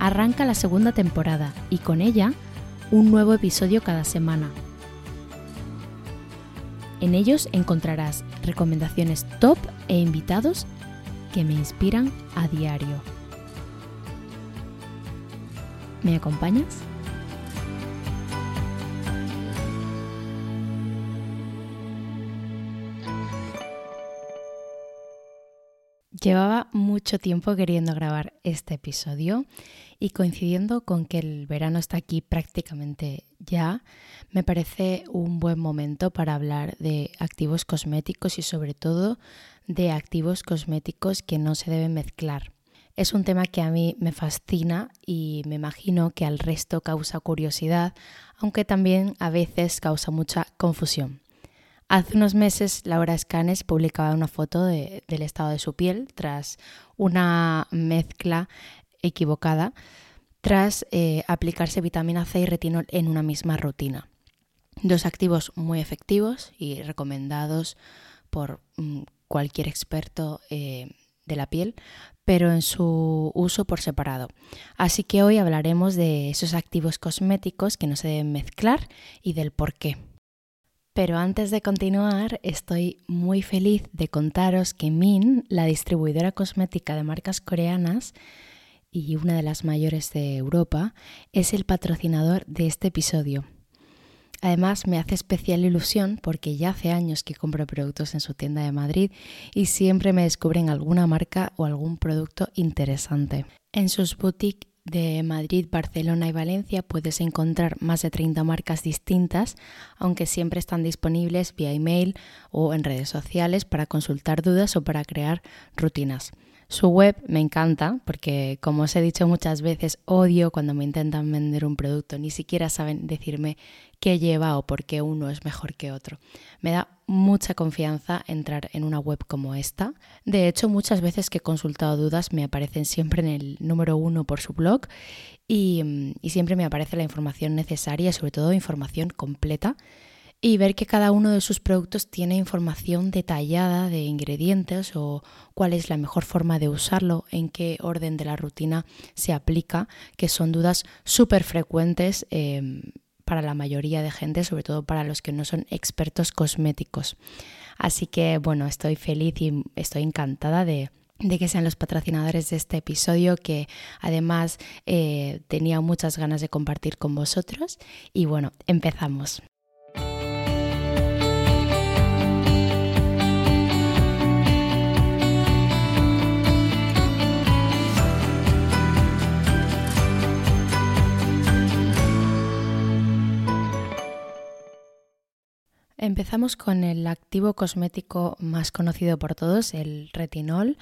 Arranca la segunda temporada y con ella un nuevo episodio cada semana. En ellos encontrarás recomendaciones top e invitados que me inspiran a diario. ¿Me acompañas? Llevaba mucho tiempo queriendo grabar este episodio y coincidiendo con que el verano está aquí prácticamente ya, me parece un buen momento para hablar de activos cosméticos y sobre todo de activos cosméticos que no se deben mezclar. Es un tema que a mí me fascina y me imagino que al resto causa curiosidad, aunque también a veces causa mucha confusión. Hace unos meses Laura Scanes publicaba una foto del estado de su piel tras una mezcla equivocada tras eh, aplicarse vitamina C y retinol en una misma rutina. Dos activos muy efectivos y recomendados por mm, cualquier experto eh, de la piel, pero en su uso por separado. Así que hoy hablaremos de esos activos cosméticos que no se deben mezclar y del por qué. Pero antes de continuar, estoy muy feliz de contaros que Min, la distribuidora cosmética de marcas coreanas y una de las mayores de Europa, es el patrocinador de este episodio. Además, me hace especial ilusión porque ya hace años que compro productos en su tienda de Madrid y siempre me descubren alguna marca o algún producto interesante. En sus boutiques de Madrid, Barcelona y Valencia puedes encontrar más de 30 marcas distintas, aunque siempre están disponibles vía email o en redes sociales para consultar dudas o para crear rutinas. Su web me encanta porque, como os he dicho muchas veces, odio cuando me intentan vender un producto, ni siquiera saben decirme qué lleva o por qué uno es mejor que otro. Me da mucha confianza entrar en una web como esta. De hecho, muchas veces que he consultado dudas me aparecen siempre en el número uno por su blog y, siempre me aparece la información necesaria, sobre todo información completa y ver que cada uno de sus productos tiene información detallada de ingredientes o cuál es la mejor forma de usarlo, en qué orden de la rutina se aplica, que son dudas súper frecuentes em, para la mayoría de gente, sobre todo para los que no son expertos cosméticos. Así que bueno, estoy feliz y estoy encantada de que sean los patrocinadores de este episodio que además eh, tenía muchas ganas de compartir con vosotros. Y bueno, empezamos. Empezamos con el activo cosmético más conocido por todos, el retinol,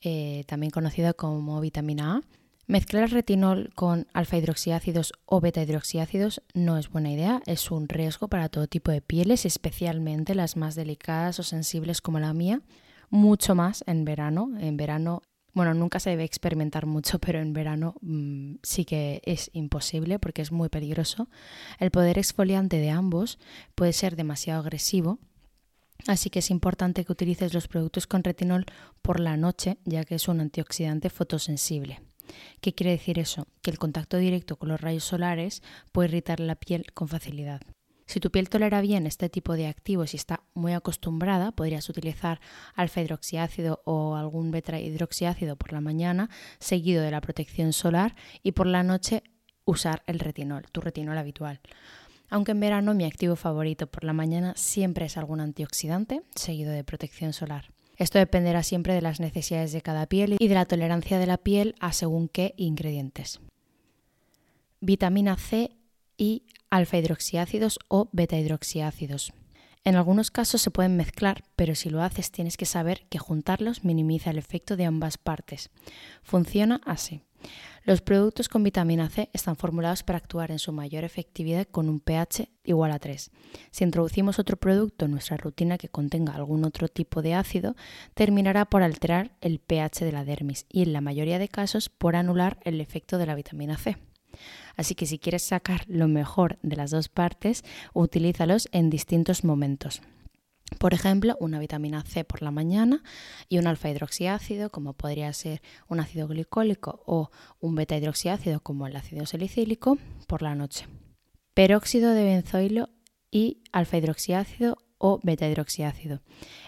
eh, también conocido como vitamina A. Mezclar retinol con alfa hidroxiácidos o beta hidroxiácidos no es buena idea, es un riesgo para todo tipo de pieles, especialmente las más delicadas o sensibles como la mía, mucho más en verano. En verano bueno, nunca se debe experimentar mucho, pero en verano mm, sí que es imposible porque es muy peligroso. El poder exfoliante de ambos puede ser demasiado agresivo, así que es importante que utilices los productos con retinol por la noche, ya que es un antioxidante fotosensible. ¿Qué quiere decir eso? Que el contacto directo con los rayos solares puede irritar la piel con facilidad. Si tu piel tolera bien este tipo de activos y está muy acostumbrada, podrías utilizar alfa hidroxiácido o algún beta hidroxiácido por la mañana, seguido de la protección solar, y por la noche usar el retinol, tu retinol habitual. Aunque en verano mi activo favorito por la mañana siempre es algún antioxidante, seguido de protección solar. Esto dependerá siempre de las necesidades de cada piel y de la tolerancia de la piel a según qué ingredientes. Vitamina C y alfa hidroxiácidos o beta hidroxiácidos. En algunos casos se pueden mezclar, pero si lo haces tienes que saber que juntarlos minimiza el efecto de ambas partes. Funciona así. Los productos con vitamina C están formulados para actuar en su mayor efectividad con un pH igual a 3. Si introducimos otro producto en nuestra rutina que contenga algún otro tipo de ácido, terminará por alterar el pH de la dermis y en la mayoría de casos por anular el efecto de la vitamina C. Así que si quieres sacar lo mejor de las dos partes, utilízalos en distintos momentos. Por ejemplo, una vitamina C por la mañana y un alfa hidroxiácido, como podría ser un ácido glicólico o un beta hidroxiácido, como el ácido salicílico, por la noche. Peróxido de benzoilo y alfa hidroxiácido o beta hidroxiácido.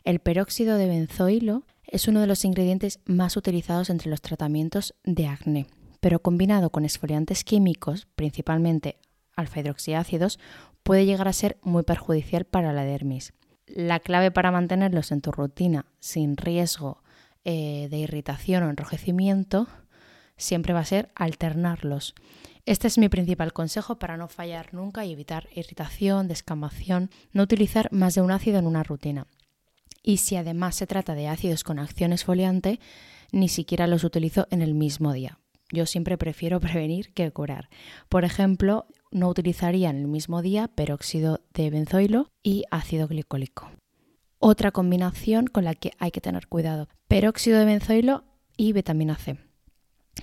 El peróxido de benzoilo es uno de los ingredientes más utilizados entre los tratamientos de acné pero combinado con exfoliantes químicos, principalmente alfa hidroxiácidos, puede llegar a ser muy perjudicial para la dermis. La clave para mantenerlos en tu rutina sin riesgo eh, de irritación o enrojecimiento siempre va a ser alternarlos. Este es mi principal consejo para no fallar nunca y evitar irritación, descamación, no utilizar más de un ácido en una rutina. Y si además se trata de ácidos con acción exfoliante, ni siquiera los utilizo en el mismo día. Yo siempre prefiero prevenir que curar. Por ejemplo, no utilizaría en el mismo día peróxido de benzoilo y ácido glicólico. Otra combinación con la que hay que tener cuidado, peróxido de benzoilo y vitamina C.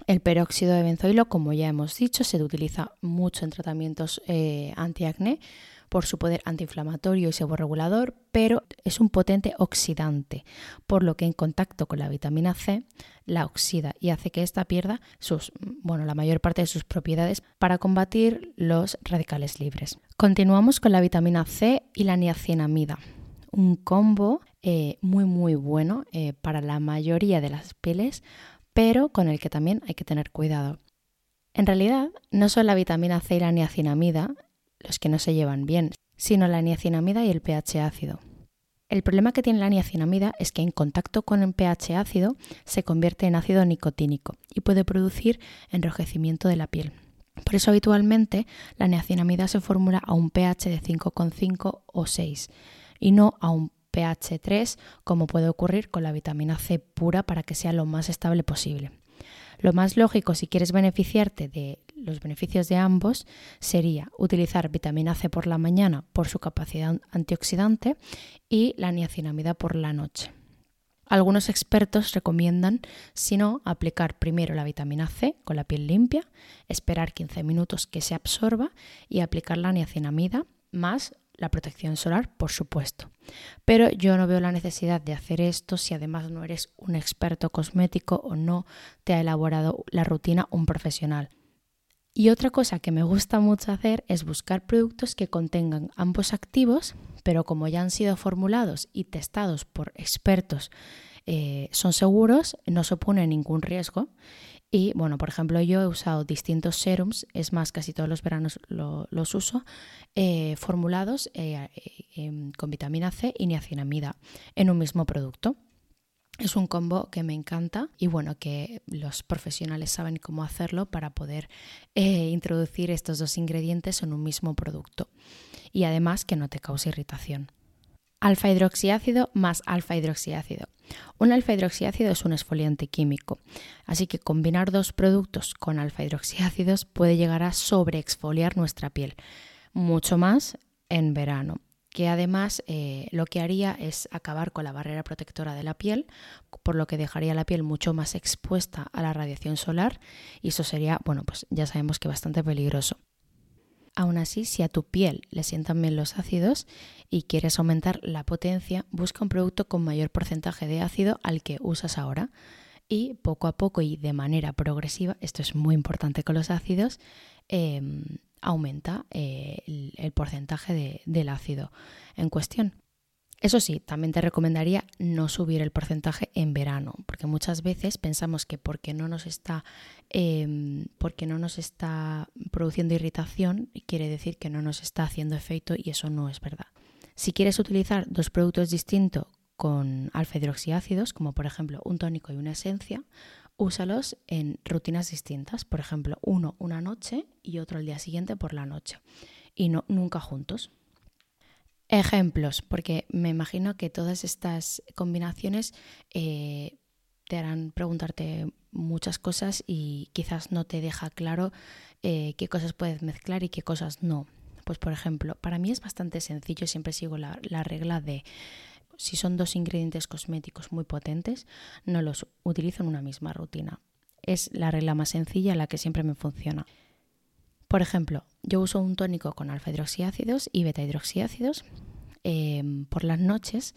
El peróxido de benzoilo, como ya hemos dicho, se utiliza mucho en tratamientos eh, antiacné por su poder antiinflamatorio y seborregulador, pero es un potente oxidante, por lo que en contacto con la vitamina C la oxida y hace que ésta pierda sus, bueno, la mayor parte de sus propiedades para combatir los radicales libres. Continuamos con la vitamina C y la niacinamida, un combo eh, muy muy bueno eh, para la mayoría de las pieles, pero con el que también hay que tener cuidado. En realidad, no son la vitamina C y la niacinamida los que no se llevan bien, sino la niacinamida y el pH ácido. El problema que tiene la niacinamida es que en contacto con el pH ácido se convierte en ácido nicotínico y puede producir enrojecimiento de la piel. Por eso habitualmente la niacinamida se formula a un pH de 5,5 o 6 y no a un pH 3 como puede ocurrir con la vitamina C pura para que sea lo más estable posible. Lo más lógico si quieres beneficiarte de los beneficios de ambos sería utilizar vitamina C por la mañana por su capacidad antioxidante y la niacinamida por la noche. Algunos expertos recomiendan, si no, aplicar primero la vitamina C con la piel limpia, esperar 15 minutos que se absorba y aplicar la niacinamida más la protección solar, por supuesto. Pero yo no veo la necesidad de hacer esto si además no eres un experto cosmético o no te ha elaborado la rutina un profesional. Y otra cosa que me gusta mucho hacer es buscar productos que contengan ambos activos, pero como ya han sido formulados y testados por expertos eh, son seguros, no supone ningún riesgo. Y bueno, por ejemplo, yo he usado distintos serums, es más, casi todos los veranos los uso, eh, formulados eh, em, con vitamina C y niacinamida en un mismo producto. Es un combo que me encanta y bueno, que los profesionales saben cómo hacerlo para poder introducir estos dos ingredientes en un mismo producto y además que no te cause irritación. Alfa hidroxiácido más alfa hidroxiácido. Un alfa hidroxiácido es un esfoliante químico, así que combinar dos productos con alfa hidroxiácidos puede llegar a sobreexfoliar nuestra piel, mucho más en verano que además eh, lo que haría es acabar con la barrera protectora de la piel, por lo que dejaría la piel mucho más expuesta a la radiación solar y eso sería, bueno, pues ya sabemos que bastante peligroso. Aún así, si a tu piel le sientan bien los ácidos y quieres aumentar la potencia, busca un producto con mayor porcentaje de ácido al que usas ahora. Y poco a poco y de manera progresiva, esto es muy importante con los ácidos, em, aumenta eh, el, porcentaje del ácido en cuestión. Eso sí, también te recomendaría no subir el porcentaje en verano, porque muchas veces pensamos que porque no nos está, em, porque no nos está produciendo irritación, quiere decir que no nos está haciendo efecto y eso no es verdad. Si quieres utilizar dos productos distintos con alfa hidroxiácidos, como por ejemplo un tónico y una esencia, úsalos en rutinas distintas, por ejemplo, uno una noche y otro el día siguiente por la noche, y no nunca juntos. Ejemplos, porque me imagino que todas estas combinaciones eh, te harán preguntarte muchas cosas y quizás no te deja claro eh, qué cosas puedes mezclar y qué cosas no. Pues por ejemplo, para mí es bastante sencillo, siempre sigo la, la regla de si son dos ingredientes cosméticos muy potentes, no los utilizo en una misma rutina. Es la regla más sencilla, la que siempre me funciona. Por ejemplo, yo uso un tónico con alfa hidroxiácidos y beta hidroxiácidos em, por las noches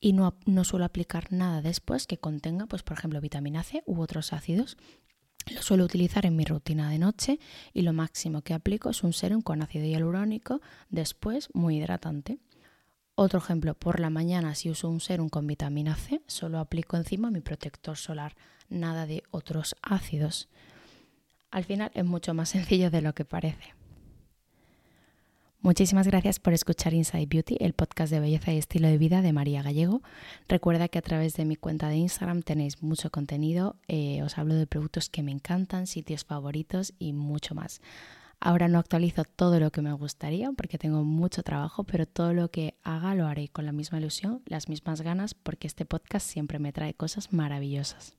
y no, no, suelo aplicar nada después que contenga, pues por ejemplo, vitamina C u otros ácidos. Lo suelo utilizar en mi rutina de noche y lo máximo que aplico es un serum con ácido hialurónico después muy hidratante. Otro ejemplo, por la mañana si uso un serum con vitamina C, solo aplico encima mi protector solar, nada de otros ácidos. Al final es mucho más sencillo de lo que parece. Muchísimas gracias por escuchar Inside Beauty, el podcast de belleza y estilo de vida de María Gallego. Recuerda que a través de mi cuenta de Instagram tenéis mucho contenido, eh, os hablo de productos que me encantan, sitios favoritos y mucho más. Ahora no actualizo todo lo que me gustaría porque tengo mucho trabajo, pero todo lo que haga lo haré con la misma ilusión, las mismas ganas, porque este podcast siempre me trae cosas maravillosas.